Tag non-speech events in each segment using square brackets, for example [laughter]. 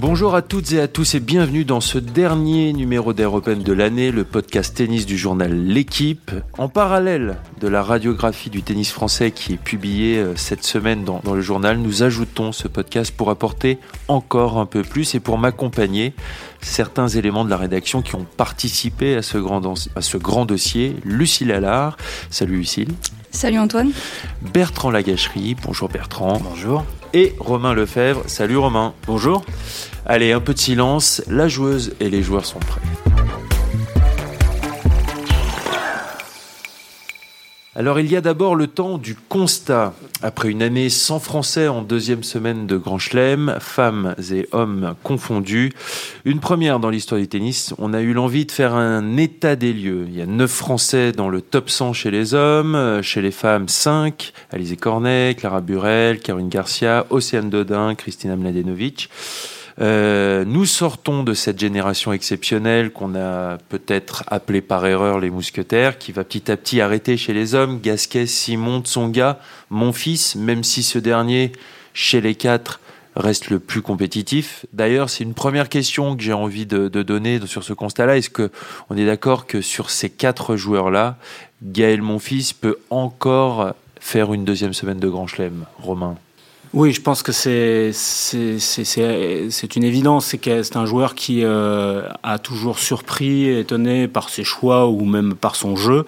Bonjour à toutes et à tous et bienvenue dans ce dernier numéro d'Air Open de l'année, le podcast tennis du journal L'équipe. En parallèle de la radiographie du tennis français qui est publiée euh, cette semaine dans, le journal, nous ajoutons ce podcast pour apporter encore un peu plus et pour m'accompagner certains éléments de la rédaction qui ont participé à ce grand, à ce grand dossier. Lucille Allard. Salut Lucille. Salut Antoine. Bertrand Lagacherie. Bonjour Bertrand. Bonjour. Et Romain Lefebvre. Salut Romain. Bonjour. Allez, un peu de silence. La joueuse et les joueurs sont prêts. Alors il y a d'abord le temps du constat. Après une année sans français en deuxième semaine de Grand Chelem, femmes et hommes confondus, une première dans l'histoire du tennis, on a eu l'envie de faire un état des lieux. Il y a neuf français dans le top 100 chez les hommes, chez les femmes 5, Alizé Cornet, Clara Burel, Caroline Garcia, Océane Dodin, Christina Mladenovic. Euh, nous sortons de cette génération exceptionnelle qu'on a peut-être appelée par erreur les mousquetaires, qui va petit à petit arrêter chez les hommes Gasquet, Simon, Tsonga, mon fils, même si ce dernier, chez les quatre, reste le plus compétitif. D'ailleurs, c'est une première question que j'ai envie de, donner sur ce constat-là. Est-ce que on est d'accord que sur ces quatre joueurs-là, Gaël Monfils peut encore faire une deuxième semaine de Grand Chelem, Romain? Oui, je pense que c'est une évidence, c'est un joueur qui euh, a toujours surpris, étonné par ses choix ou même par son jeu.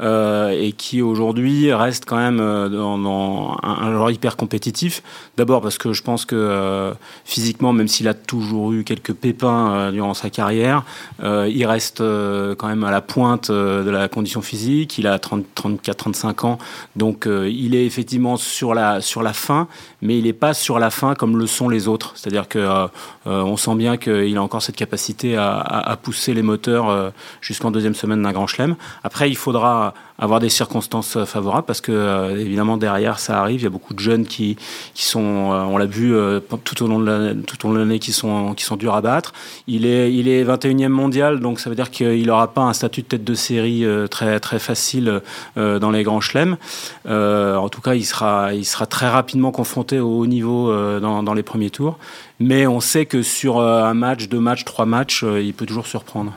Euh, et qui aujourd'hui reste quand même euh, dans, un, joueur hyper compétitif. D'abord parce que je pense que euh, physiquement, même s'il a toujours eu quelques pépins durant sa carrière, il reste quand même à la pointe de la condition physique. Il a 34-35 ans, donc il est effectivement sur la, sur la fin, mais il n'est pas sur la fin comme le sont les autres. C'est-à-dire que on sent bien qu'il a encore cette capacité à, pousser les moteurs jusqu'en deuxième semaine d'un grand chelem. Après, il faudra avoir des circonstances favorables parce que euh, évidemment derrière ça arrive. Il y a beaucoup de jeunes qui, sont, euh, on l'a vu euh, tout au long de l'année, qui sont, qui sont durs à battre. Il est, il est 21e mondial, donc ça veut dire qu'il n'aura pas un statut de tête de série très, très facile dans les grands chelems. en tout cas, il sera, il sera très rapidement confronté au haut niveau dans, dans les premiers tours. Mais on sait que sur un match, deux matchs, trois matchs, il peut toujours surprendre.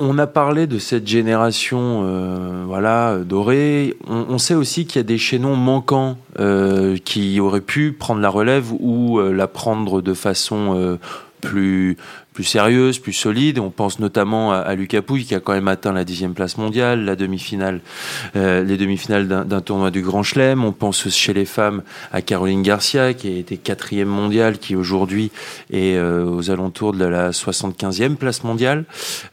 On a parlé de cette génération euh, voilà, dorée. On, sait aussi qu'il y a des chaînons manquants euh, qui auraient pu prendre la relève ou euh, la prendre de façon plus, plus sérieuse, plus solide. On pense notamment à, Lucas Pouille qui a quand même atteint la dixième place mondiale, la demi-finale, euh, les demi-finales d'un tournoi du Grand Chelem. On pense chez les femmes à Caroline Garcia qui a été quatrième mondiale, qui aujourd'hui est euh, aux alentours de la 75e place mondiale,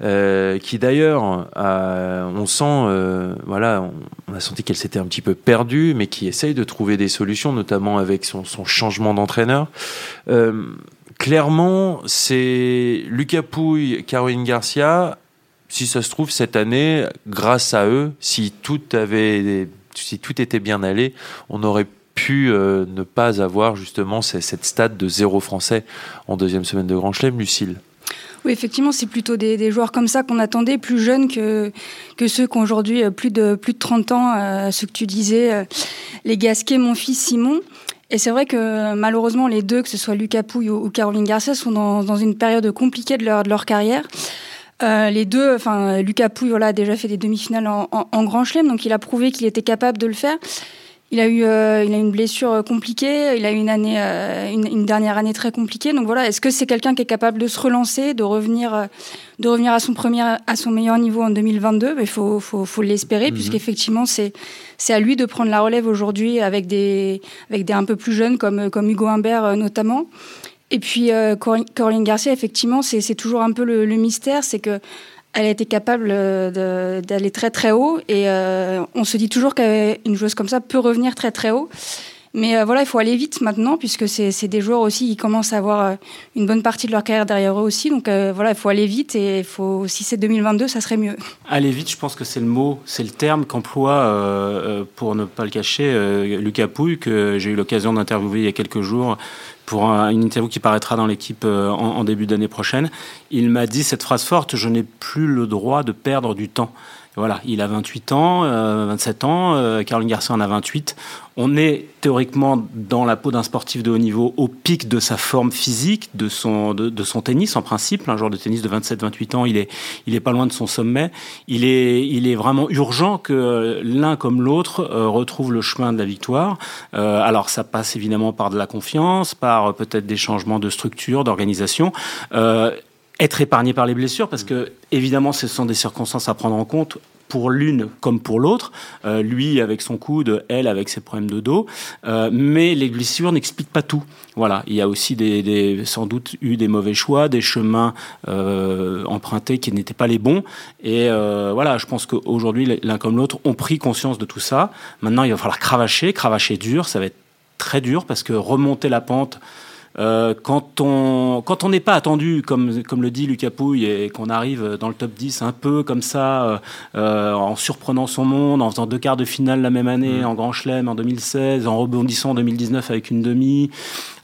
euh, qui d'ailleurs, on sent, voilà, on, a senti qu'elle s'était un petit peu perdue, mais qui essaye de trouver des solutions, notamment avec son changement d'entraîneur clairement, c'est Lucas Pouille, Caroline Garcia. Si ça se trouve, cette année, grâce à eux, si tout, avait, si tout était bien allé, on aurait pu euh, ne pas avoir justement cette stade de zéro français en deuxième semaine de Grand Chelem, Lucille. Oui, effectivement, c'est plutôt des, joueurs comme ça qu'on attendait, plus jeunes que, que ceux qui ont aujourd'hui euh, plus de, plus de 30 ans, euh, ce que tu disais, les Gasquet, mon fils Simon. Et c'est vrai que malheureusement, les deux, que ce soit Lucas Pouille ou, Caroline Garcia, sont dans, une période compliquée de leur, de leur carrière. Euh, les deux, enfin, Lucas Pouille voilà, a déjà fait des demi-finales en, en, Grand Chelem, donc il a prouvé qu'il était capable de le faire. Il a eu, euh, il a une blessure compliquée. Il a eu une année, euh, une, dernière année très compliquée. Donc voilà, est-ce que c'est quelqu'un qui est capable de se relancer, de revenir, euh, de revenir à son premier, à son meilleur niveau en 2022 Il faut, faut, faut l'espérer, mhm. puisqu'effectivement c'est, c'est à lui de prendre la relève aujourd'hui avec des, avec des un peu plus jeunes comme, comme Hugo Humbert notamment. Et puis Corinne Garcia, effectivement, c'est, c'est toujours un peu le, le mystère, c'est que elle a été capable euh, d'aller très très haut et euh, on se dit toujours qu'une joueuse comme ça peut revenir très très haut. Mais euh, voilà, il faut aller vite maintenant puisque c'est des joueurs aussi qui commencent à avoir une bonne partie de leur carrière derrière eux aussi. Donc voilà, il faut aller vite et faut, si c'est 2022, ça serait mieux. Aller vite, je pense que c'est le mot, c'est le terme qu'emploie, pour ne pas le cacher, Lucas Pouille, que j'ai eu l'occasion d'interviewer il y a quelques jours pour une interview qui paraîtra dans l'équipe euh, en, début d'année prochaine. Il m'a dit cette phrase forte, je n'ai plus le droit de perdre du temps. Voilà, il a 28 ans, 27 ans, Caroline Garcia en a 28. On est théoriquement dans la peau d'un sportif de haut niveau au pic de sa forme physique, de son, de, son tennis en principe. Un joueur de tennis de 27-28 ans, il est, il est pas loin de son sommet. Il est, il est vraiment urgent que l'un comme l'autre euh, retrouve le chemin de la victoire. Euh, alors ça passe évidemment par de la confiance, par peut-être des changements de structure, d'organisation. Euh, être épargné par les blessures parce que évidemment ce sont des circonstances à prendre en compte pour l'une comme pour l'autre, euh, lui avec son coude, elle avec ses problèmes de dos, euh, mais les blessures n'expliquent pas tout. Voilà, il y a aussi des, sans doute eu des mauvais choix, des chemins euh, empruntés qui n'étaient pas les bons, et voilà, je pense qu'aujourd'hui l'un comme l'autre ont pris conscience de tout ça. Maintenant, il va falloir cravacher, cravacher dur, ça va être très dur parce que remonter la pente euh, quand on quand on n'est pas attendu, comme comme le dit Lucas Pouille, et qu'on arrive dans le top 10 un peu comme ça, euh, euh, en surprenant son monde, en faisant deux quarts de finale la même année, mm. en Grand Chelem en 2016, en rebondissant en 2019 avec une demi,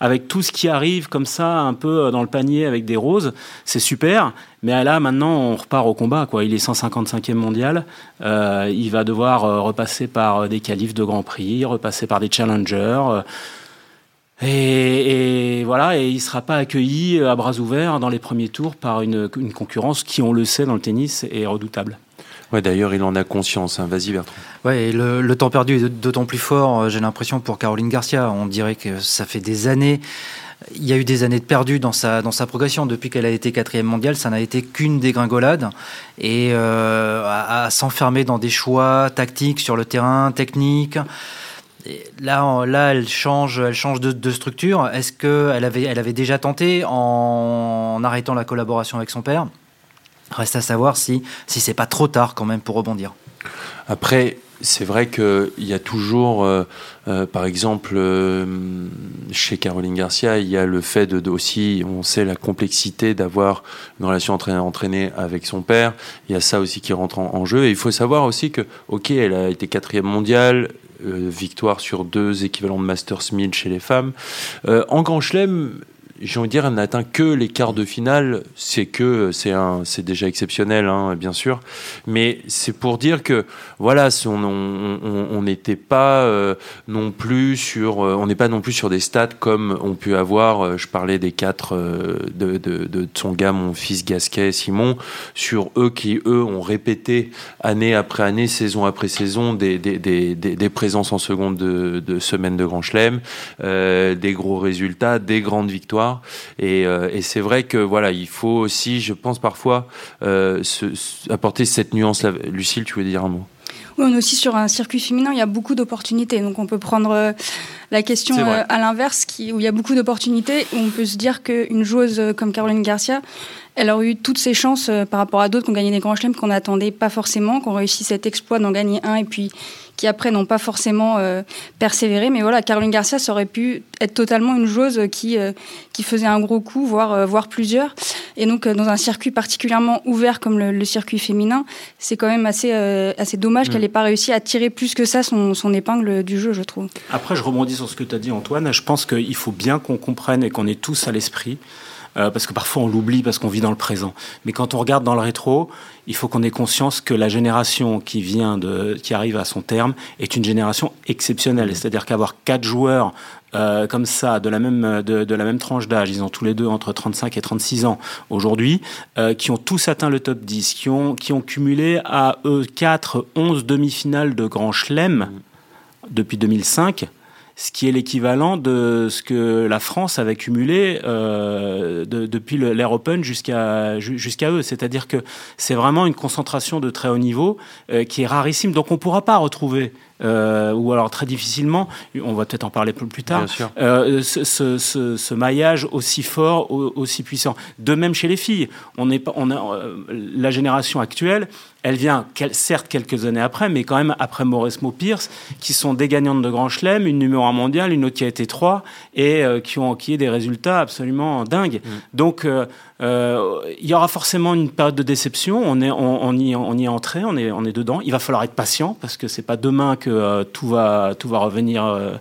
avec tout ce qui arrive comme ça, un peu dans le panier avec des roses, c'est super. Mais là, maintenant, on repart au combat. Quoi. Il est 155e mondial. il va devoir repasser par des qualifs de Grand Prix, repasser par des challengers. Et, voilà, et il ne sera pas accueilli à bras ouverts dans les premiers tours par une, concurrence qui, on le sait dans le tennis, est redoutable. Ouais, d'ailleurs, il en a conscience. Hein. Vas-y, Bertrand. Ouais, le, le, temps perdu est d'autant plus fort, euh, j'ai l'impression, pour Caroline Garcia. On dirait que ça fait des années. Il y a eu des années de perdu dans sa, dans sa progression. Depuis qu'elle a été quatrième mondiale, ça n'a été qu'une dégringolade. Et euh, à s'enfermer dans des choix tactiques sur le terrain, techniques là, elle change, elle change de, structure. Est-ce qu'elle avait, elle avait déjà tenté en, arrêtant la collaboration avec son père? Reste à savoir si, si c'est pas trop tard quand même pour rebondir. Après, c'est vrai qu'il y a toujours, euh, euh, par exemple, euh, chez Caroline Garcia, il y a le fait de, aussi, on sait la complexité d'avoir une relation entraînée avec son père. Il y a ça aussi qui rentre en, en, jeu. Et il faut savoir aussi que, ok, elle a été quatrième mondiale, victoire sur deux équivalents de Masters 1000 chez les femmes. Euh, en Grand Chelem, j'ai envie de dire, elle n'atteint que les quarts de finale. C'est que c'est un, c'est déjà exceptionnel, hein, bien sûr. Mais c'est pour dire que voilà, on n'était pas euh, non plus sur, euh, on n'est pas non plus sur des stats comme on peut avoir. Euh, je parlais des quatre de, de, de, son gars, mon fils Gasquet, Simon, sur eux qui eux ont répété année après année, saison après saison, des, présences en seconde de, de semaine de Grand Chelem, des gros résultats, des grandes victoires. Euh, et, c'est vrai que voilà, il faut aussi, je pense parfois, euh, apporter cette nuance-là. Lucille, tu veux dire un mot? Oui, on est aussi sur un circuit féminin, il y a beaucoup d'opportunités. Donc on peut prendre euh, la question à l'inverse, où il y a beaucoup d'opportunités, où on peut se dire qu'une joueuse comme Caroline Garcia, elle aurait eu toutes ses chances par rapport à d'autres qui ont gagné des grands chelems qu'on n'attendait pas forcément, qu'on réussi cet exploit d'en gagner un et puis qui après n'ont pas forcément euh, persévéré. Mais voilà, Caroline Garcia, ça aurait pu être totalement une joueuse qui, euh, qui faisait un gros coup, voire, euh, voire plusieurs. Et donc, dans un circuit particulièrement ouvert comme le, circuit féminin, c'est quand même assez, assez dommage mm. qu'elle n'ait pas réussi à tirer plus que ça son, son épingle du jeu, je trouve. Après, je rebondis sur ce que tu as dit, Antoine. Je pense qu'il faut bien qu'on comprenne et qu'on ait tous à l'esprit euh, parce que parfois on l'oublie parce qu'on vit dans le présent. Mais quand on regarde dans le rétro, il faut qu'on ait conscience que la génération qui vient de, qui arrive à son terme est une génération exceptionnelle. Mmh. C'est-à-dire qu'avoir quatre joueurs euh, comme ça, de la même, de, de la même tranche d'âge, ils ont tous les deux entre 35 et 36 ans aujourd'hui, euh, qui ont tous atteint le top 10, qui ont, qui ont cumulé à eux 4, 11 demi-finales de Grand Chelem mmh. depuis 2005 ce qui est l'équivalent de ce que la France avait cumulé euh, depuis l'Air Open jusqu'à jusqu'à eux. C'est-à-dire que c'est vraiment une concentration de très haut niveau euh, qui est rarissime. Donc on ne pourra pas retrouver euh, ou alors très difficilement, on va peut-être en parler plus tard, euh, ce, ce, ce, ce, maillage aussi fort, aussi puissant. De même chez les filles, on est, on a, euh, la génération actuelle, elle vient certes quelques années après, mais quand même après Mauresmo Pierce, qui sont des gagnantes de Grand Chelem, une numéro 1 mondiale, une autre qui a été 3, et euh, qui ont acquis des résultats absolument dingues. Mm. Donc, il y aura forcément une période de déception. On, est, on, y, est entré, on est, on est dedans. Il va falloir être patient parce que c'est pas demain que que tout va tout va revenir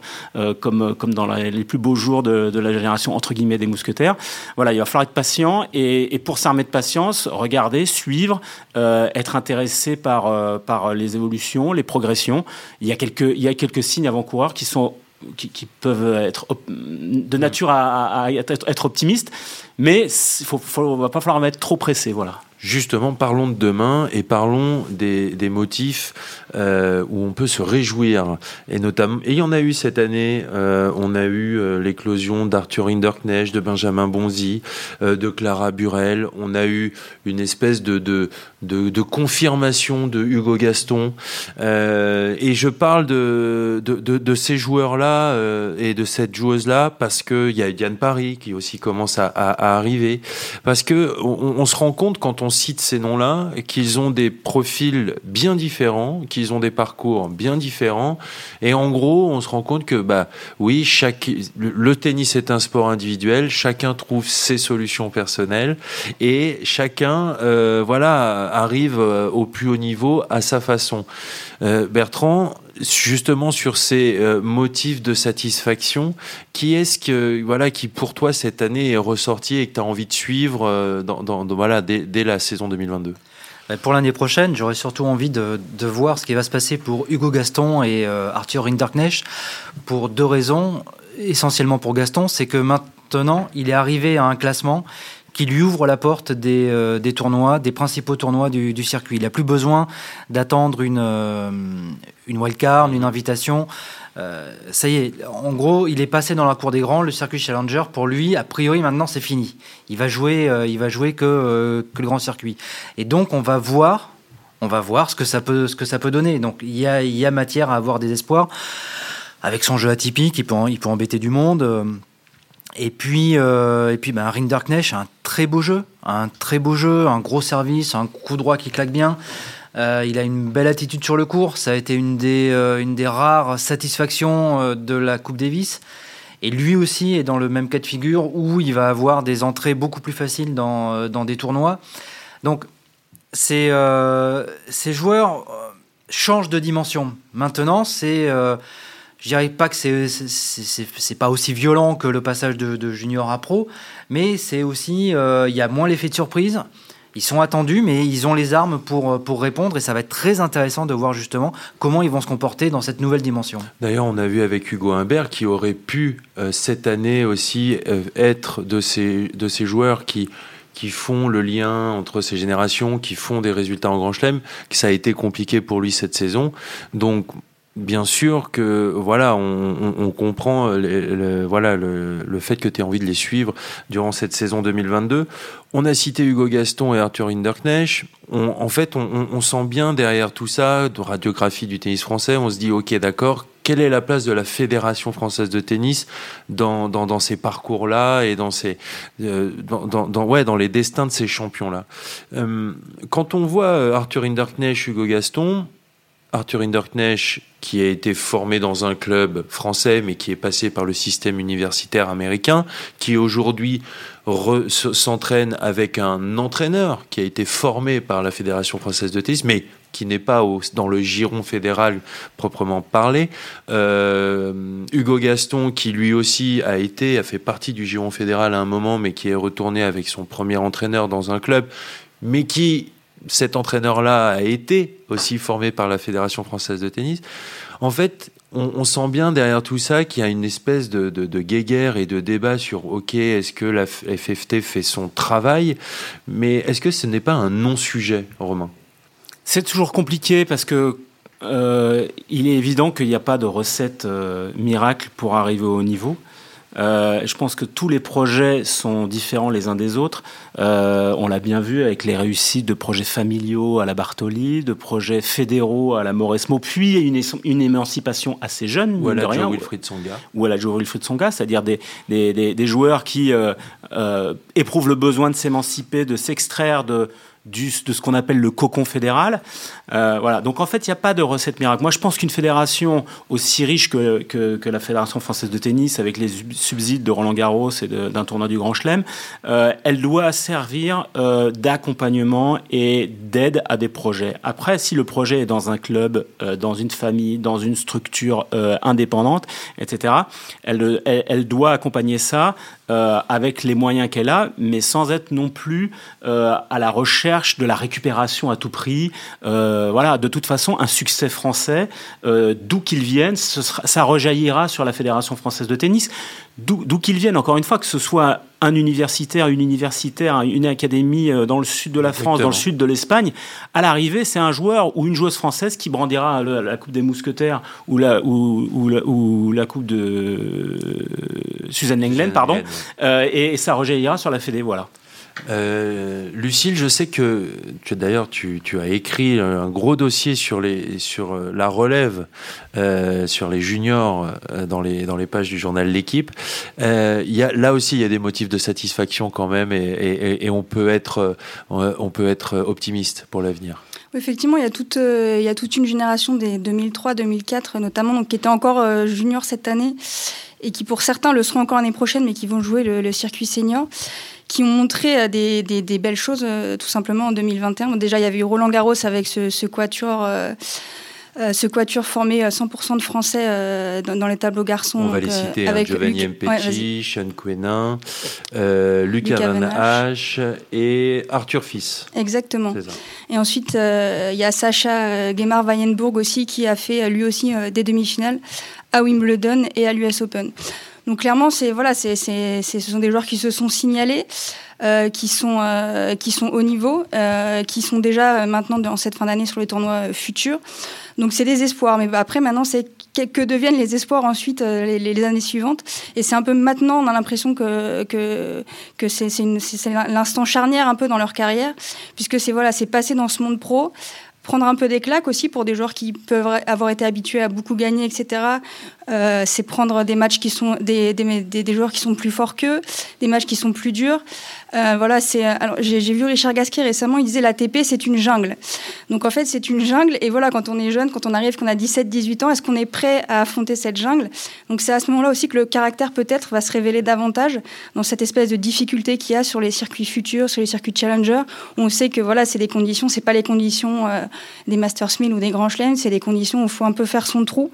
comme comme dans les plus beaux jours de, la génération entre guillemets des mousquetaires. Voilà, il va falloir être patient et, pour s'armer de patience, regarder, suivre, être intéressé par par les évolutions, les progressions. Il y a quelques il y a quelques signes avant-coureurs qui sont qui, peuvent être de nature à, être, optimistes, mais il ne va pas falloir être trop pressé. Voilà. Justement, parlons de demain et parlons des, des motifs euh, où on peut se réjouir. Et notamment, et il y en a eu cette année. Euh, on a eu euh, l'éclosion d'Arthur Hinderknecht, de Benjamin Bonzi, de Clara Burel. On a eu une espèce de de, de, confirmation de Hugo Gaston. Et je parle de de, de ces joueurs-là et de cette joueuse-là parce que il y a Diane Paris qui aussi commence à, à arriver. Parce que on, se rend compte quand on cite ces noms-là, qu'ils ont des profils bien différents, qu'ils ont des parcours bien différents. Et en gros, on se rend compte que, bah, oui, chaque, le tennis est un sport individuel, chacun trouve ses solutions personnelles et chacun, euh, voilà, arrive euh, au plus haut niveau à sa façon. Euh, Bertrand, justement sur ces euh, motifs de satisfaction, qui est-ce que voilà qui pour toi cette année est ressorti et que tu as envie de suivre euh, dans, voilà dès, la saison 2022 bah, pour l'année prochaine, j'aurais surtout envie de, voir ce qui va se passer pour Hugo Gaston et Arthur Rinderknecht pour deux raisons. Essentiellement pour Gaston, c'est que maintenant, il est arrivé à un classement qui lui ouvre la porte des, euh, des tournois, des principaux tournois du, circuit. Il n'a plus besoin d'attendre une, euh, une wildcard, une invitation. Euh, ça y est, en gros, il est passé dans la cour des grands, le circuit Challenger. Pour lui, a priori, maintenant, c'est fini. Il va jouer, il va jouer que, que le grand circuit. Et donc, on va voir, on va voir ce que ça peut, ce que ça peut donner. Donc, il y a, y a matière à avoir des espoirs. Avec son jeu atypique, il peut, il peut embêter du monde. Et puis, euh, et puis ben, Rinderknecht, un très beau jeu, un très beau jeu, un gros service, un coup droit qui claque bien. Euh, il a une belle attitude sur le court. Ça a été une des, euh, une des rares satisfactions euh, de la Coupe Davis. Et lui aussi est dans le même cas de figure où il va avoir des entrées beaucoup plus faciles dans, dans des tournois. Donc, ces, ces joueurs changent de dimension. Maintenant, c'est je dirais pas que c'est c'est pas aussi violent que le passage de, junior à pro, mais c'est aussi euh, il y a moins l'effet de surprise. Ils sont attendus, mais ils ont les armes pour, pour répondre et ça va être très intéressant de voir justement comment ils vont se comporter dans cette nouvelle dimension. D'ailleurs, on a vu avec Hugo Humbert qui aurait pu euh, cette année aussi euh, être de ces, de ces joueurs qui, qui font le lien entre ces générations, qui font des résultats en Grand Chelem, que ça a été compliqué pour lui cette saison. Donc bien sûr que voilà, on, comprend le, voilà le, fait que tu aies envie de les suivre durant cette saison 2022. On a cité Hugo Gaston et Arthur Hinderknecht. en fait, on, sent bien derrière tout ça, de radiographie du tennis français, on se dit ok d'accord, quelle est la place de la Fédération française de tennis dans, dans, ces parcours-là et dans, ces, euh, dans, dans, ouais, dans les destins de ces champions-là? Euh, Quand on voit euh, Arthur Hinderknecht, Hugo Gaston, Arthur Hinderknecht, qui a été formé dans un club français, mais qui est passé par le système universitaire américain, qui aujourd'hui s'entraîne avec un entraîneur qui a été formé par la Fédération française de tennis, mais qui n'est pas dans le giron fédéral proprement parlé. Euh, Hugo Gaston, qui lui aussi a été, a fait partie du giron fédéral à un moment, mais qui est retourné avec son premier entraîneur dans un club, mais qui cet entraîneur-là a été aussi formé par la Fédération française de tennis. En fait, on, sent bien derrière tout ça qu'il y a une espèce de, guéguerre et de débat sur OK, est-ce que la FFT fait son travail? Mais est-ce que ce n'est pas un non-sujet, Romain? C'est toujours compliqué parce que euh, il est évident qu'il n'y a pas de recette euh, miracle pour arriver au haut niveau. Euh, je pense que tous les projets sont différents les uns des autres. Euh, on l'a bien vu avec les réussites de projets familiaux à la Bartoli, de projets fédéraux à la Mauresmo, puis une, une émancipation assez jeune, ou à la Joe Wilfried Songa, ou à la Joe Wilfried Songa, c'est-à-dire des, des, des, des, joueurs qui euh, euh, éprouvent le besoin de s'émanciper, de s'extraire de de ce qu'on appelle le cocon fédéral. Euh, voilà. Donc en fait, il n'y a pas de recette miracle. Moi, je pense qu'une fédération aussi riche que, que, la Fédération française de tennis, avec les subsides de Roland Garros et d'un tournoi du Grand Chelem, euh, elle doit servir euh, d'accompagnement et d'aide à des projets. Après, si le projet est dans un club, dans une famille, dans une structure indépendante, etc., elle, elle, doit accompagner ça euh, avec les moyens qu'elle a, mais sans être non plus euh, à la recherche de la récupération à tout prix. Euh, voilà, de toute façon, un succès français, d'où qu'il vienne, ça rejaillira sur la Fédération française de tennis, d'où qu'il vienne. Encore une fois, que ce soit un universitaire, une universitaire, une académie euh, dans le sud de la France, dans le sud de l'Espagne, à l'arrivée, c'est un joueur ou une joueuse française qui brandira la, la Coupe des Mousquetaires ou la, ou, ou, la, ou la Coupe de Suzanne Lenglen, pardon, euh, et, et ça rejaillira sur la Fédé, voilà. Euh, Lucille, je sais que d'ailleurs tu, as écrit un gros dossier sur, euh, la relève, euh, sur les juniors euh, dans, les, pages du journal L'équipe. Là aussi, il y a des motifs de satisfaction quand même et, on, peut être, optimiste pour l'avenir. Effectivement, il y, a toute, une génération des 2003-2004 notamment, qui était encore euh, junior cette année et qui pour certains le seront encore l'année prochaine, mais qui vont jouer le circuit senior qui ont montré des, des, des belles choses euh, tout simplement en 2021. Bon, déjà, il y avait eu Roland Garros avec ce, ce quatuor. Euh, euh, ce quatuor formé 100% de Français euh, dans, dans, les tableaux garçons. On va les citer, avec hein, Giovanni Luc... Ouais, Sean Quenin, euh, Lucas Van Hache et Arthur Fils. Exactement. Et ensuite, il y a Sacha Gemar Weyenburg aussi qui a fait lui aussi des demi-finales à Wimbledon et à l'US Open. Donc clairement, c'est voilà, c'est ce sont des joueurs qui se sont signalés, euh, qui sont euh, qui sont au niveau, euh, qui sont déjà maintenant dans cette fin d'année sur les tournois futurs. Donc c'est des espoirs. Mais après maintenant, c'est que deviennent les espoirs ensuite les, les années suivantes. Et c'est un peu maintenant, on a l'impression que que que c'est l'instant charnière un peu dans leur carrière, puisque c'est voilà, c'est passé dans ce monde pro prendre un peu des claques aussi pour des joueurs qui peuvent avoir été habitués à beaucoup gagner, etc. Euh, c'est prendre des matchs qui sont des, des, des, joueurs qui sont plus forts qu'eux, des matchs qui sont plus durs. Euh, voilà, c'est. Alors, j'ai vu Richard Gasquet récemment, il disait la TP c'est une jungle. Donc en fait, c'est une jungle. Et voilà, quand on est jeune, quand on arrive, qu'on a 17-18 ans, est-ce qu'on est prêt à affronter cette jungle? Donc c'est à ce moment-là aussi que le caractère peut-être va se révéler davantage dans cette espèce de difficulté qu'il y a sur les circuits futurs, sur les circuits challenger, où on sait que voilà, c'est des conditions, c'est pas les conditions euh, des Masters 1000 ou des Grands Chelems, c'est des conditions où il faut un peu faire son trou.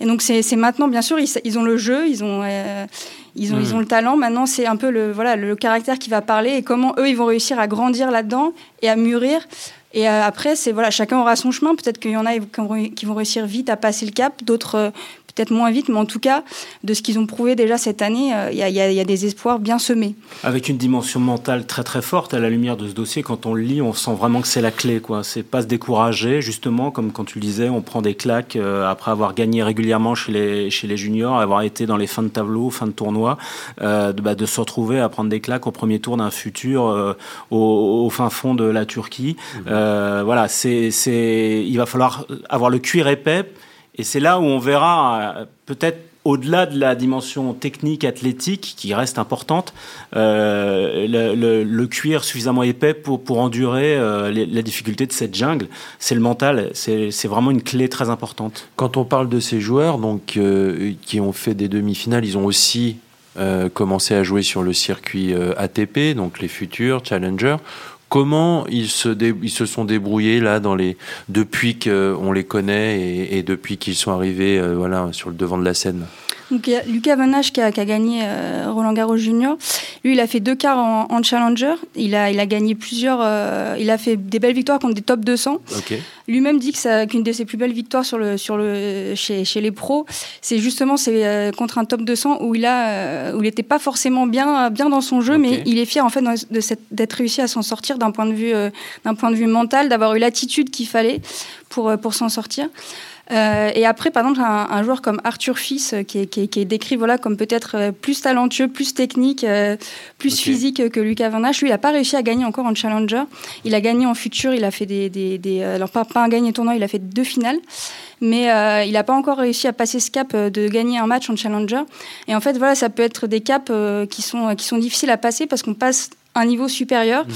Et donc c'est maintenant, bien sûr, ils, ils, ont le jeu, ils ont, euh, ils ont, mmh. ils ont le talent. Maintenant, c'est un peu le, voilà, le caractère qui va parler et comment eux, ils vont réussir à grandir là-dedans et à mûrir. Et euh, après, c'est voilà, chacun aura son chemin. Peut-être qu'il y en a qui vont réussir vite à passer le cap, d'autres euh, peut-être moins vite, mais en tout cas, de ce qu'ils ont prouvé déjà cette année, il euh, y, y, y, a des espoirs bien semés. Avec une dimension mentale très très forte à la lumière de ce dossier, quand on le lit, on sent vraiment que c'est la clé. quoi. C'est pas se décourager, justement, comme quand tu le disais, on prend des claques euh, après avoir gagné régulièrement chez les, chez les juniors, avoir été dans les fins de tableau, fins de tournoi, euh, de, bah, de, se retrouver à prendre des claques au premier tour d'un futur euh, au, au, fin fond de la Turquie. Mmh. voilà, c'est, il va falloir avoir le cuir épais et c'est là où on verra euh, peut-être au-delà de la dimension technique, athlétique, qui reste importante, euh, le, cuir suffisamment épais pour, endurer euh, la difficulté de cette jungle. C'est le mental, c'est vraiment une clé très importante. Quand on parle de ces joueurs donc, qui ont fait des demi-finales, ils ont aussi commencé à jouer sur le circuit ATP, donc les futurs challengers. Comment ils se, ils se sont débrouillés là dans les depuis qu'on les connaît et, et depuis qu'ils sont arrivés euh, voilà sur le devant de la scène? Donc il y a Lucas Van Hache qui a, qui a gagné euh, Roland Garros Junior. Lui, il a fait deux quarts en, en challenger. Il a, il a gagné plusieurs. Euh, il a fait des belles victoires contre des top 200. Okay. Lui-même dit que qu'une de ses plus belles victoires sur le, sur le, chez, chez les pros, c'est justement c'est euh, contre un top 200 où il a euh, où il n'était pas forcément bien bien dans son jeu, okay. mais il est fier en fait d'être réussi à s'en sortir d'un point de vue euh, d'un point de vue mental, d'avoir eu l'attitude qu'il fallait pour pour s'en sortir. Euh, et après, par exemple, un, un, joueur comme Arthur Fils, euh, qui est, qui est, qui est décrit voilà, comme peut-être euh, plus talentueux, plus technique, euh, plus okay. physique que Lucas Van Hache, lui, il n'a pas réussi à gagner encore en challenger. Il a gagné en futur, il a fait des... des, des alors, pas, pas un gagné tournoi, il a fait deux finales. Mais euh, il n'a pas encore réussi à passer ce cap de gagner un match en challenger. Et en fait, voilà, ça peut être des caps qui, sont, qui sont difficiles à passer parce qu'on passe un niveau supérieur. Mmh.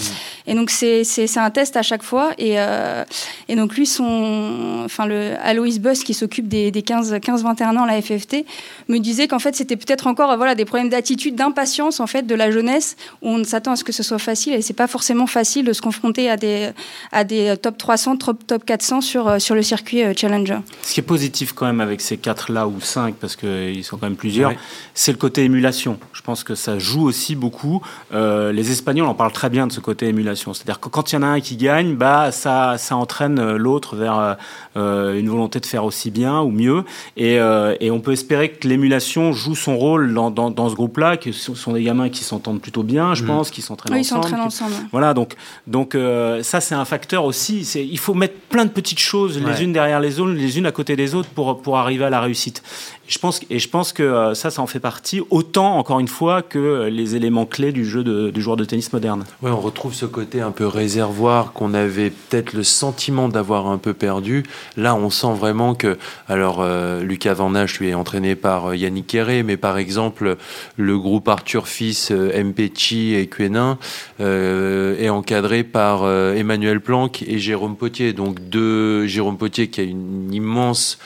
Et donc c'est un test à chaque fois. Et, euh, et donc lui, son, enfin le Alois Buss qui s'occupe des, des 15-21 ans à la FFT, me disait qu'en fait c'était peut-être encore voilà des problèmes d'attitude, d'impatience en fait de la jeunesse où on s'attend à ce que ce soit facile et c'est pas forcément facile de se confronter à des à des top 300, top top 400 sur euh, sur le circuit euh, Challenger. Ce qui est positif quand même avec ces quatre là ou cinq parce qu'ils sont quand même plusieurs, c'est le côté émulation. Je pense que ça joue aussi beaucoup. les Espagnols en parlent très bien de ce côté émulation c'est-à-dire que quand il y en a un qui gagne, bah, ça, ça entraîne euh, l'autre vers euh, une volonté de faire aussi bien ou mieux. Et, euh, et on peut espérer que l'émulation joue son rôle dans, dans, dans ce groupe-là, que ce sont des gamins qui s'entendent plutôt bien, je mm. pense, qui s'entraînent oui, ensemble. Ils s'entraînent ensemble. Voilà, donc, donc ça, c'est un facteur aussi. Il faut mettre plein de petites choses les unes derrière les autres, les unes à côté des autres pour, pour arriver à la réussite. Je pense, et je pense que ça, ça en fait partie, autant, encore une fois, que les éléments clés du jeu de, du joueur de tennis moderne. Oui, on retrouve ce côté un peu réservoir qu'on avait peut-être le sentiment d'avoir un peu perdu. Là, on sent vraiment que, alors, euh, Lucas Van lui est entraîné par euh, Yannick Kéré, mais par exemple, le groupe Arthur Fils, euh, Mpechi et Quenin est encadré par Emmanuel Planck et Jérôme Potier. Donc, deux, Jérôme Potier qui a une immense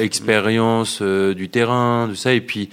expérience, du terrain, de ça, et puis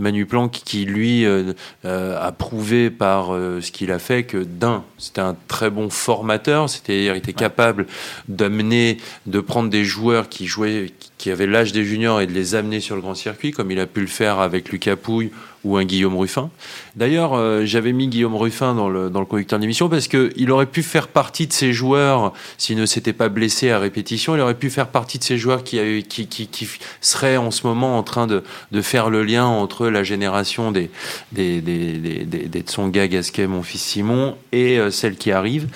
Manu Planck qui, lui, euh, euh, a prouvé par euh, ce qu'il a fait que, d'un, c'était un très bon formateur, c'est-à-dire il était capable d'amener, de prendre des joueurs qui jouaient, qui avaient l'âge des juniors et de les amener sur le grand circuit, comme il a pu le faire avec Lucas Pouille ou un Guillaume Ruffin. D'ailleurs, euh, j'avais mis Guillaume Ruffin dans le, dans le conducteur d'émission parce qu'il aurait pu faire partie de ces joueurs, s'il ne s'était pas blessé à répétition, il aurait pu faire partie de ces joueurs qui, qui, qui, seraient en ce moment en train de, de, faire le lien entre la génération des, des, des, des, Tsonga, Gasquet, mon fils Simon, et euh, celle qui arrive.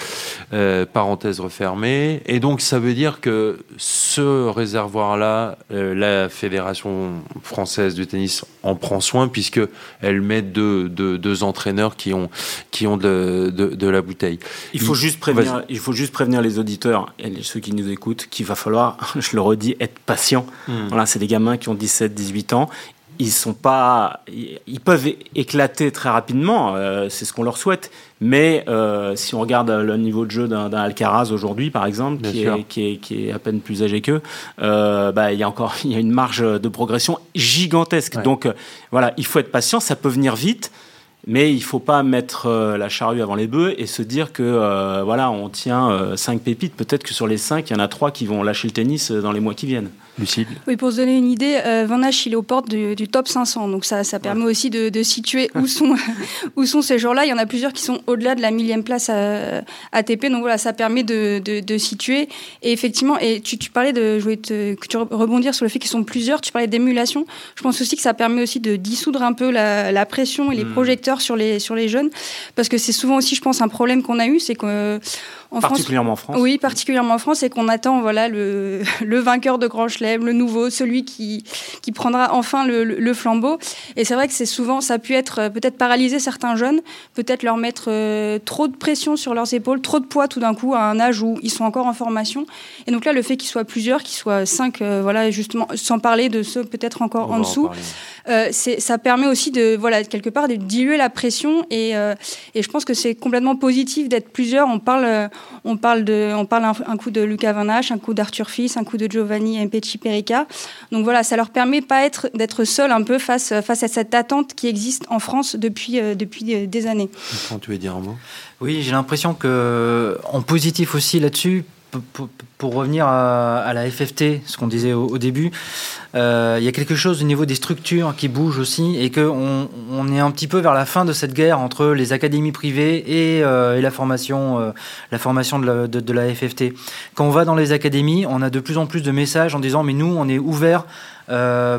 Euh, parenthèse refermée. Et donc, ça veut dire que ce réservoir-là, la Fédération française de tennis en prend soin puisque elle met deux, deux, entraîneurs qui ont, qui ont de, de, la bouteille. Il faut, juste prévenir, il faut juste prévenir les auditeurs et ceux qui nous écoutent qu'il va falloir, [laughs] je le redis, être patient. Hmm. Voilà, c'est des gamins qui ont 17, 18 ans ils sont pas, ils peuvent éclater très rapidement, euh, c'est ce qu'on leur souhaite. Mais euh, si on regarde le niveau de jeu d'un Alcaraz aujourd'hui, par exemple, qui est, qui est, qui, est, à peine plus âgé qu'eux, euh, bah, il y a encore [laughs] il y a une marge de progression gigantesque. Donc voilà, il faut être patient, ça peut venir vite. Mais il faut pas mettre la charrue avant les bœufs et se dire que voilà, on tient cinq pépites. Peut-être que sur les cinq, il y en a trois qui vont lâcher le tennis dans les mois qui viennent. Oui, pour se donner une idée, euh, Van Hache, il est aux portes du, top 500. Donc ça, ça permet aussi de, situer où sont, [laughs] où sont ces joueurs-là. Il y en a plusieurs qui sont au-delà de la millième place à, ATP. Donc voilà, ça permet de, de, situer. Et effectivement, et tu, tu parlais de, je voulais te, que tu rebondir sur le fait qu'ils sont plusieurs. Tu parlais d'émulation. Je pense aussi que ça permet aussi de dissoudre un peu la, la pression et les hmm. projecteurs sur les, sur les jeunes. Parce que c'est souvent aussi, je pense, un problème qu'on a eu, c'est que particulièrement en France. Oui, particulièrement en France, et qu'on attend voilà le, [laughs] le, vainqueur de Grand Chelem, le nouveau, celui qui, qui prendra enfin le, le flambeau. Et c'est vrai que c'est souvent, ça a pu être euh, peut-être paralyser certains jeunes, peut-être leur mettre euh, trop de pression sur leurs épaules, trop de poids tout d'un coup à un âge où ils sont encore en formation. Et donc là, le fait qu'ils soient plusieurs, qu'ils soient cinq, euh, voilà, justement, sans parler de ceux peut-être encore en dessous. Euh, ça permet aussi de, voilà, quelque part, de diluer la pression. Et, euh, et je pense que c'est complètement positif d'être plusieurs. On parle, euh, on parle, de, on parle un, coup de Lucas Van un coup d'Arthur Fils, un coup de Giovanni Mpeci Perica. Donc voilà, ça leur permet pas être, d'être seul un peu face, face à cette attente qui existe en France depuis, depuis des années. Tu veux dire un mot? Oui, j'ai l'impression que en positif aussi là-dessus, pour, revenir à, la FFT, ce qu'on disait au, début, euh, il y a quelque chose au niveau des structures qui bouge aussi et qu'on on est un petit peu vers la fin de cette guerre entre les académies privées et, euh, la formation, euh, la formation de la, de la, FFT. Quand on va dans les académies, on a de plus en plus de messages en disant mais nous on est ouvert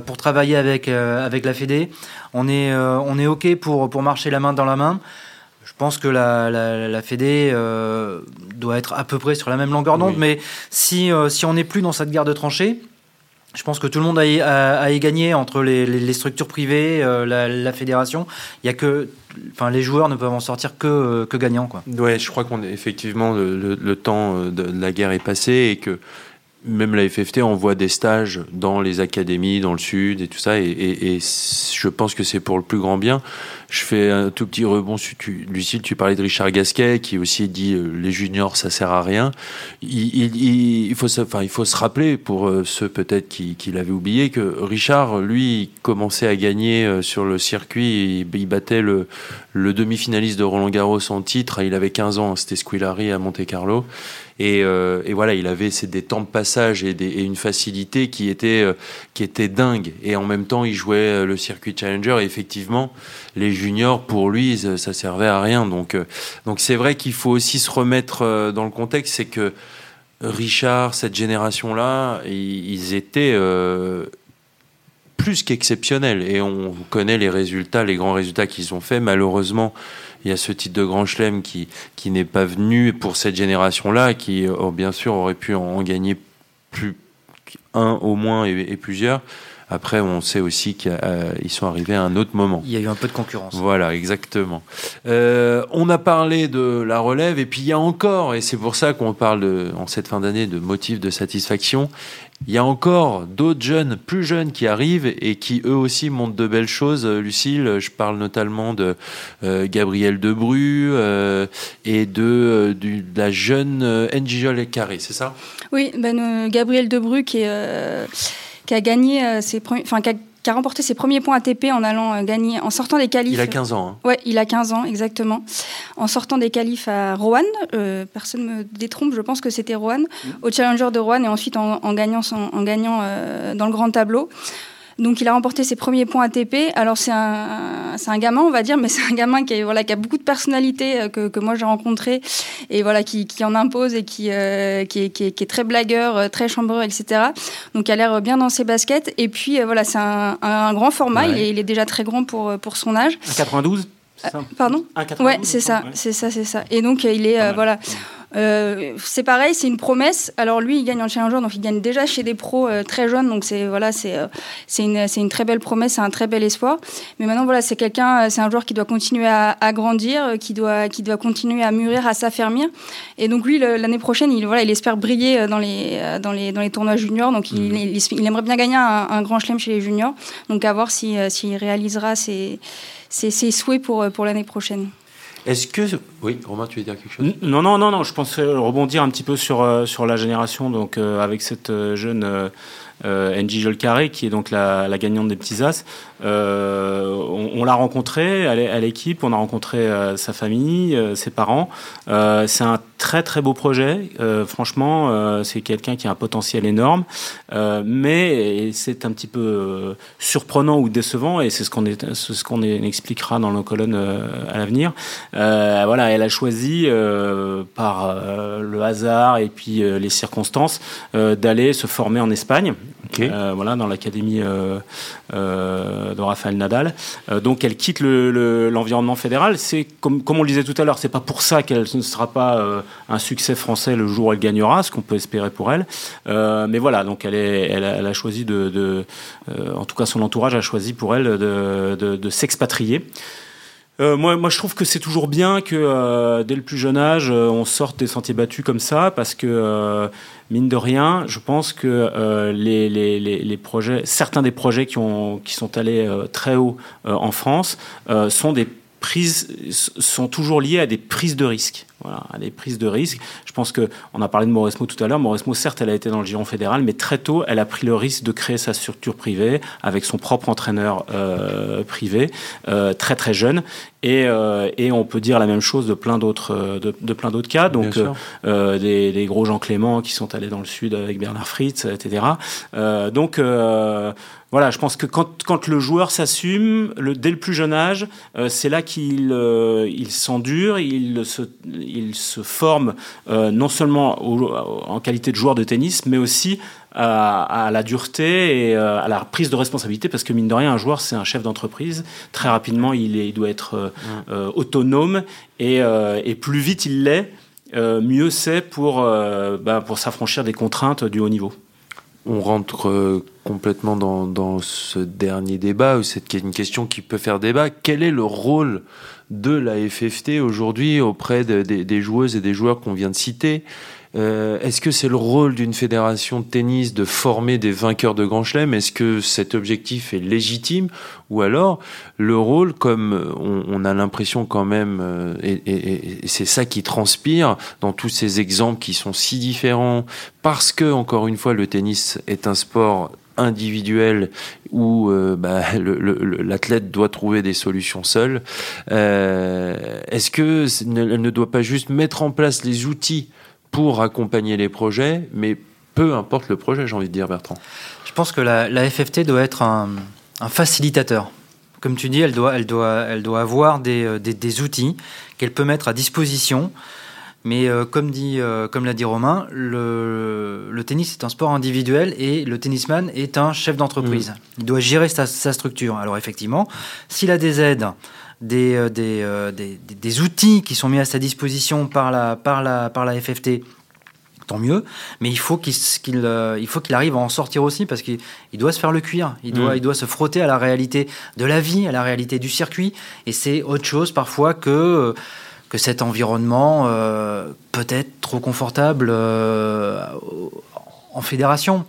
pour travailler avec, avec la Fédé, on est, on est ok pour, pour marcher la main dans la main. Je pense que la, la, Fédé euh, doit être à peu près sur la même longueur d'onde, mais si, euh, si on n'est plus dans cette guerre de tranchées, je pense que tout le monde a, y gagné entre les, structures privées, euh, la, fédération. Il y a que, enfin, les joueurs ne peuvent en sortir que, que gagnants, quoi. Ouais, je crois qu'on effectivement le, le, temps de la guerre est passé et que même la FFT envoie des stages dans les académies, dans le sud et tout ça, et, je pense que c'est pour le plus grand bien. je fais un tout petit rebond. Tu, Lucille, tu parlais de Richard Gasquet qui aussi dit euh, les juniors ça sert à rien. Il, faut, se, enfin, il faut se rappeler pour euh, ceux peut-être qui, l'avaient oublié que Richard, lui, commençait à gagner euh, sur le circuit. Il, il battait le, le demi-finaliste de Roland Garros en titre. Il avait 15 ans, c'était Squillari à Monte Carlo. Et, euh, et, voilà, il avait des temps de passage et, une facilité qui était, euh, qui était dingue. Et en même temps, il jouait euh, le circuit Challenger. Et effectivement, les juniors, pour lui, ça servait à rien. Donc, donc c'est vrai qu'il faut aussi se remettre dans le contexte. C'est que Richard, cette génération-là, ils étaient euh, plus qu'exceptionnels. Et on connaît les résultats, les grands résultats qu'ils ont faits. Malheureusement, il y a ce titre de Grand Chelem qui, n'est pas venu pour cette génération-là, qui oh, bien sûr aurait pu en gagner plus un au moins et plusieurs. Après, on sait aussi qu'ils euh, sont arrivés à un autre moment. Il y a eu un peu de concurrence. Voilà, exactement. Euh, on a parlé de la relève, et puis il y a encore, et c'est pour ça qu'on parle de, en cette fin d'année de motifs de satisfaction, il y a encore d'autres jeunes, plus jeunes, qui arrivent et qui eux aussi montrent de belles choses. Lucille, je parle notamment de euh, Gabriel Debru euh, et de, euh, de, la jeune euh, Njijol Carré, c'est ça? Oui, ben, Gabriel Debru qui est qui a gagné euh, ses premiers, enfin qui a, qui a, remporté ses premiers points ATP en allant euh, gagner, en sortant des qualifs. Il a 15 ans. Hein. Ouais, il a 15 ans exactement. En sortant des qualifs à Rouen, euh, personne me détrompe, je pense que c'était Rouen, mmh. au Challenger de Rouen et ensuite en, en gagnant, son, en gagnant euh, dans le grand tableau. Donc il a remporté ses premiers points ATP. Alors c'est un, c'est un gamin, on va dire, mais c'est un gamin qui, est, voilà, qui a beaucoup de personnalité euh, que, que moi j'ai rencontré et voilà qui, qui en impose et qui, euh, qui, est, qui, est, qui, est, très blagueur, euh, très chambreur, etc. Donc il a l'air bien dans ses baskets. Et puis euh, voilà, c'est un, un, grand format. Ouais. Il, est, il, est, déjà très grand pour, pour son âge. 92 euh, pardon? Ouais, c'est ça, ouais. c'est ça, c'est ça. Et donc il est voilà. Euh, c'est pareil, c'est une promesse. Alors lui, il gagne en challenger, donc il gagne déjà chez des pros euh, très jeunes, donc c'est voilà, c'est euh, c'est une, une très belle promesse, c'est un très bel espoir. Mais maintenant voilà, c'est quelqu'un, c'est un joueur qui doit continuer à, à, grandir, qui doit qui doit continuer à mûrir, à s'affermir. Et donc lui, l'année prochaine, il voilà, il espère briller dans les dans les dans les tournois juniors. Donc il, mmh. il, il, aimerait bien gagner un, un, grand chelem chez les juniors. Donc à voir si s'il réalisera ses, ses, ses souhaits pour pour l'année prochaine. Est-ce que oui, Romain, tu veux dire quelque chose? Non, non, non, non. Je pense rebondir un petit peu sur euh, sur la génération, donc euh, avec cette euh, jeune euh, Angie Jolcarré, qui est donc la, la gagnante des petits as. Euh, on, on l'a rencontré à l'équipe, on a rencontré euh, sa famille, euh, ses parents. c'est un très très beau projet. franchement, c'est quelqu'un qui a un potentiel énorme, mais c'est un petit peu surprenant ou décevant, et c'est ce qu'on ce qu'on expliquera dans nos colonnes à l'avenir. voilà, elle a choisi par le hasard et puis les circonstances d'aller se former en Espagne. Okay. voilà, dans l'académie de Rafael Nadal. Euh, donc elle quitte l'environnement le, fédéral. C'est comme, comme on le disait tout à l'heure, c'est pas pour ça qu'elle ne sera pas euh, un succès français le jour où elle gagnera, ce qu'on peut espérer pour elle. Euh, mais voilà, donc elle, est, elle, a, elle a choisi de, de euh, en tout cas son entourage a choisi pour elle de, de, de s'expatrier. Euh, moi, moi, je trouve que c'est toujours bien que euh, dès le plus jeune âge, euh, on sorte des sentiers battus comme ça, parce que mine de rien, je pense que les, projets, certains des projets qui, ont, qui sont allés très haut en France, sont des prises, sont toujours liés à des prises de risques. Voilà, à des prises de risques. Je pense que on a parlé de Mauresmo tout à l'heure. Mauresmo, certes, elle a été dans le giron fédéral, mais très tôt, elle a pris le risque de créer sa structure privée avec son propre entraîneur euh, privé, euh, très très jeune. Et, euh, et, on peut dire la même chose de plein d'autres de, de, plein d'autres cas. Donc euh, des, des, gros Jean Clément qui sont allés dans le sud avec Bernard Fritz, etc. Euh, donc voilà, je pense que quand, quand le joueur s'assume, le, dès le plus jeune âge, euh, c'est là qu'il euh, il s'endure, il se, il se forme euh, non seulement au, en qualité de joueur de tennis, mais aussi à, à la dureté et à la prise de responsabilité, parce que mine de rien, un joueur, c'est un chef d'entreprise. Très rapidement, il, est, il doit être euh, autonome et, et plus vite il l'est, mieux c'est pour, bah, pour s'affranchir des contraintes du haut niveau on rentre euh, complètement dans, dans, ce dernier débat, c'est une question qui peut faire débat. Quel est le rôle de la FFT aujourd'hui auprès de, de, des joueuses et des joueurs qu'on vient de citer. Euh, est-ce que c'est le rôle d'une fédération de tennis de former des vainqueurs de Grand Chelem? Est-ce que cet objectif est légitime? Ou alors, le rôle, comme on, a l'impression quand même, euh, et, c'est ça qui transpire dans tous ces exemples qui sont si différents, parce que, encore une fois, le tennis est un sport individuel où euh, bah, l'athlète doit trouver des solutions seul. Euh, est-ce que ne doit pas juste mettre en place les outils pour accompagner les projets, mais peu importe le projet, j'ai envie de dire, Bertrand? Je pense que la, FFT doit être un, facilitateur. Comme tu dis, elle doit, avoir euh, des outils qu'elle peut mettre à disposition mais euh, comme, dit, euh, comme l'a dit Romain, le, le, tennis est un sport individuel et le tennisman est un chef d'entreprise. Mm. Il doit gérer sa, sa, structure. Alors effectivement, s'il a des aides, des, euh, des, outils qui sont mis à sa disposition par la, par la, par la FFT, tant mieux. Mais il faut qu'il il faut qu'il arrive à en sortir aussi parce qu'il doit se faire le cuir. Il doit, mm. il doit se frotter à la réalité de la vie, à la réalité du circuit. Et c'est autre chose parfois que que cet environnement euh, peut être trop confortable euh, en fédération.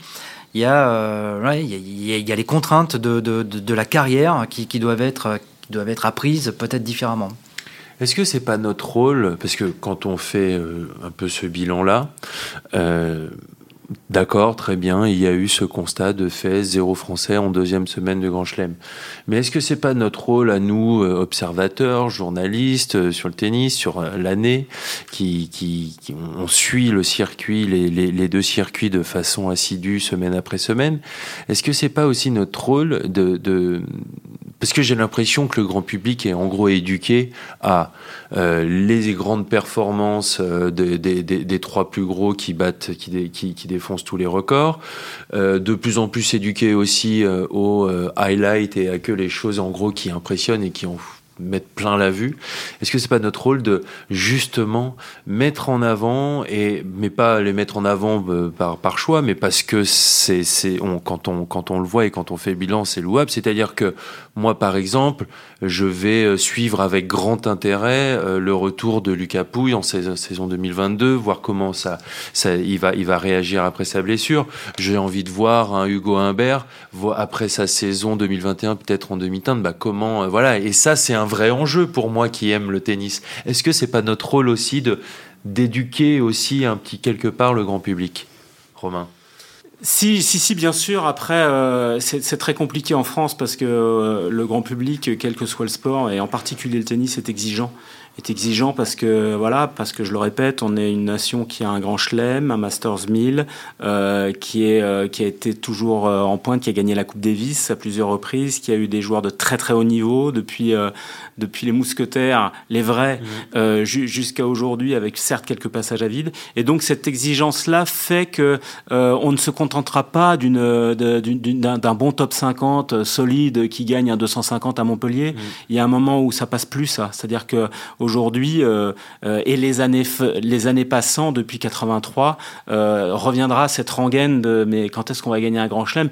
Il y, a, euh, il, y a, les contraintes de, de, la carrière qui, doivent être, doivent être apprises peut-être différemment. Est-ce que c'est pas notre rôle Parce que quand on fait un peu ce bilan-là, D'accord, très bien. Il y a eu ce constat de fait zéro français en deuxième semaine de Grand Chelem. Mais est-ce que c'est pas notre rôle à nous, euh, observateurs, journalistes euh, sur le tennis, sur euh, l'année, qui, on suit le circuit, les, deux circuits de façon assidue semaine après semaine? Est-ce que c'est pas aussi notre rôle de parce que j'ai l'impression que le grand public est en gros éduqué à euh, les grandes performances euh, des, trois plus gros qui battent, qui, qui, qui défoncent tous les records, euh, de plus en plus éduqué aussi aux highlights et à que les choses en gros qui impressionnent et qui ont mettre plein la vue. Est-ce que c'est pas notre rôle de justement mettre en avant et mais pas les mettre en avant par, par choix, mais parce que c'est c'est quand on quand on le voit et quand on fait bilan, c'est louable. C'est-à-dire que moi, par exemple, je vais euh, suivre avec grand intérêt euh, le retour de Lucas Pouille en saison 2022, voir comment ça il va il va réagir après sa blessure. J'ai envie de voir un Hugo Humbert après sa saison 2021, peut-être en demi-teinte, bah comment voilà. Et ça, c'est un vrai enjeu pour moi qui aime le tennis. Est-ce que c'est pas notre rôle aussi de d'éduquer aussi un petit quelque part le grand public, Romain si, si, si, bien sûr. Après, euh, c'est très compliqué en France parce que euh, le grand public, quel que soit le sport, et en particulier le tennis, est exigeant est exigeant parce que voilà parce que je le répète on est une nation qui a un grand chelem un Masters 1000 euh, qui est euh, qui a été toujours euh, en pointe qui a gagné la Coupe Davis à plusieurs reprises qui a eu des joueurs de très très haut niveau depuis depuis les mousquetaires les vrais mmh. jusqu'à aujourd'hui avec certes quelques passages à vide et donc cette exigence là fait que on ne se contentera pas d'un bon top 50 solide qui gagne un 250 à Montpellier mmh. il y a un moment où ça passe plus ça c'est à dire que aujourd'hui euh, euh, et les années, les années passant depuis 83, euh, reviendra cette rengaine de mais quand est-ce qu'on va gagner un grand chelem?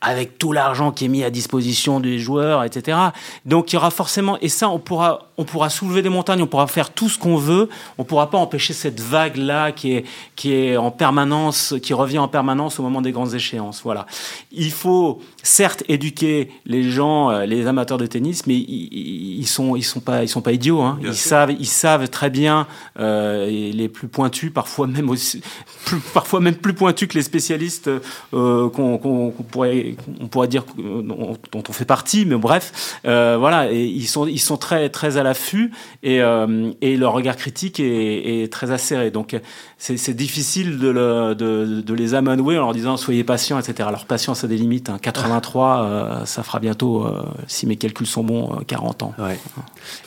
Avec tout l'argent qui est mis à disposition des joueurs, etc. Donc il y aura forcément, et ça on pourra, on pourra soulever des montagnes, on pourra faire tout ce qu'on veut, on pourra pas empêcher cette vague là qui est, qui est en permanence, qui revient en permanence au moment des grandes échéances. Voilà. Il faut certes éduquer les gens, euh, les amateurs de tennis, mais ils, ils sont, ils sont pas, ils sont pas idiots. Hein. Ils savent, ils savent très bien euh, les plus pointus, parfois même aussi, [laughs] plus, parfois même plus pointus que les spécialistes euh, qu'on qu pourrait on pourrait dire dont on fait partie, mais bref, euh, voilà, et ils sont ils sont très très à l'affût et, euh, et leur regard critique est, très acéré. Donc c'est difficile de, le, les amanouer en leur disant soyez patients, etc. Leur patience a des limites. Hein. 83, euh, ça fera bientôt, euh, si mes calculs sont bons, 40 ans. Ouais.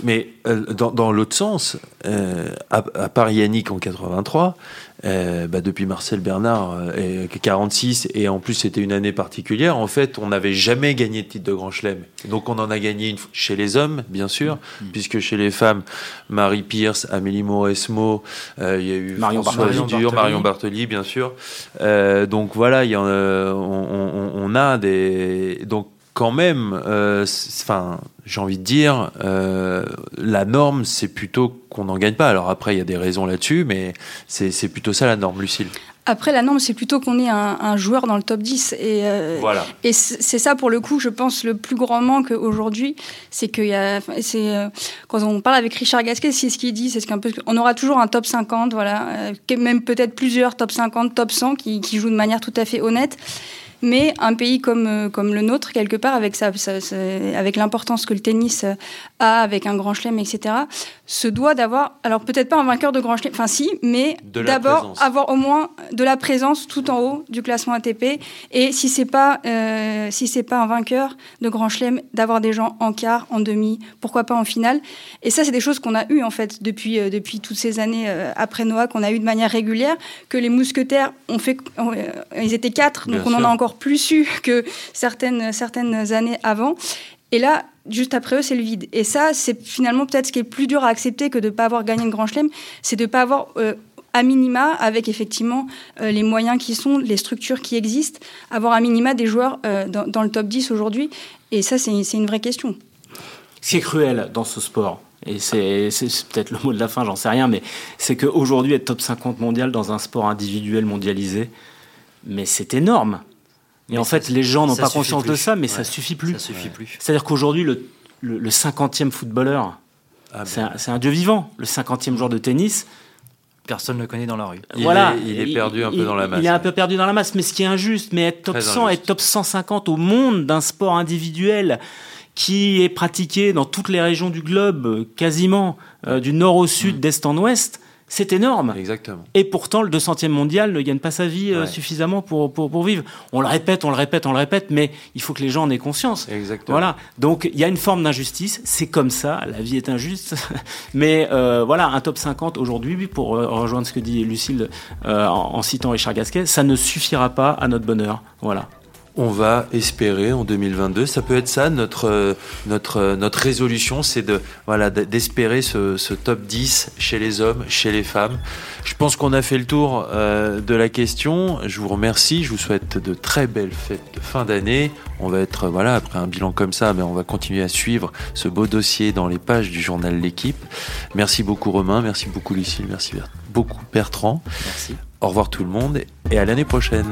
Mais dans, dans l'autre sens, à, à part Yannick en 83, euh, bah depuis Marcel Bernard euh, 46 et en plus c'était une année particulière. En fait, on n'avait jamais gagné de titre de Grand Chelem. Donc on en a gagné une chez les hommes, bien sûr, mm. puisque chez les femmes, Marie Pierce, Amélie Mauresmo, euh, il y a eu Marion Françoise Bartoli. Marion Bartoli, bien sûr. Euh, donc voilà, y en, on, on, on, a des donc quand même, euh, enfin, j'ai envie de dire, euh, la norme, c'est plutôt qu'on n'en gagne pas. Alors après, il y a des raisons là-dessus, mais c'est plutôt ça la norme, Lucille. Après, la norme, c'est plutôt qu'on ait un, joueur dans le top 10. Et, euh, voilà. et c'est ça, pour le coup, je pense, le plus grand manque aujourd'hui. C'est qu'il y a. c'est quand on parle avec Richard Gasquet, c'est ce qu'il dit. C'est ce qu'un peu. On aura toujours un top 50, voilà. même peut-être plusieurs top 50, top 100 qui, qui jouent de manière tout à fait honnête. Mais un pays comme, euh, comme le nôtre, quelque part, avec, ça, avec l'importance que le tennis euh, a, avec un grand chelem, etc., se doit d'avoir, alors peut-être pas un vainqueur de grand chelem, enfin si, mais d'abord avoir au moins de la présence tout en haut du classement ATP. Et si c'est pas, euh, si c'est pas un vainqueur de grand chelem, d'avoir des gens en quart, en demi, pourquoi pas en finale. Et ça, c'est des choses qu'on a eues en fait depuis, depuis toutes ces années après Noah, qu'on a eu de manière régulière, que les mousquetaires ont fait, ils étaient quatre, donc on en a encore plus su que certaines, certaines années avant. Et là, juste après eux, c'est le vide. Et ça, c'est finalement peut-être ce qui est plus dur à accepter que de ne pas avoir gagné le Grand Chelem, c'est de ne pas avoir, euh, à minima, avec effectivement euh, les moyens qui sont, les structures qui existent, avoir à minima des joueurs euh, dans, dans, le top 10 aujourd'hui. Et ça, c'est une vraie question. Ce qui est cruel dans ce sport, et c'est peut-être le mot de la fin, j'en sais rien, mais c'est qu'aujourd'hui, être top 50 mondial dans un sport individuel mondialisé, mais c'est énorme. Et en fait, les gens n'ont pas conscience de ça, mais ça suffit plus. Ça suffit plus. C'est-à-dire qu'aujourd'hui, le, le, 50e footballeur, ah ben. c'est un, dieu vivant. Le 50e joueur de tennis, personne ne le connaît dans la rue. Il voilà, est, il est perdu un peu dans la masse. Il est un peu perdu dans la masse, mais ce qui est injuste, mais être top 100, être top 150 au monde d'un sport individuel qui est pratiqué dans toutes les régions du globe, quasiment euh, du nord au sud, mm. d'est en ouest, c'est énorme. Exactement. Et pourtant, le 200e mondial ne gagne pas sa vie euh, suffisamment pour, pour, vivre. On le répète, on le répète, on le répète, mais il faut que les gens en aient conscience. Exactement. Voilà. Donc, il y a une forme d'injustice. C'est comme ça. La vie est injuste. [laughs] mais euh, voilà, un top 50 aujourd'hui, pour euh, rejoindre ce que dit Lucille en, en, citant Richard Gasquet, ça ne suffira pas à notre bonheur. Voilà on va espérer en 2022. Ça peut être ça notre notre notre résolution, c'est de voilà d'espérer ce, ce, top 10 chez les hommes, chez les femmes. Je pense qu'on a fait le tour euh, de la question. Je vous remercie. Je vous souhaite de très belles fêtes de fin d'année. On va être voilà après un bilan comme ça, mais on va continuer à suivre ce beau dossier dans les pages du journal L'équipe. Merci beaucoup Romain, merci beaucoup Lucille, merci beaucoup Bertrand. Merci. Au revoir tout le monde et à l'année prochaine.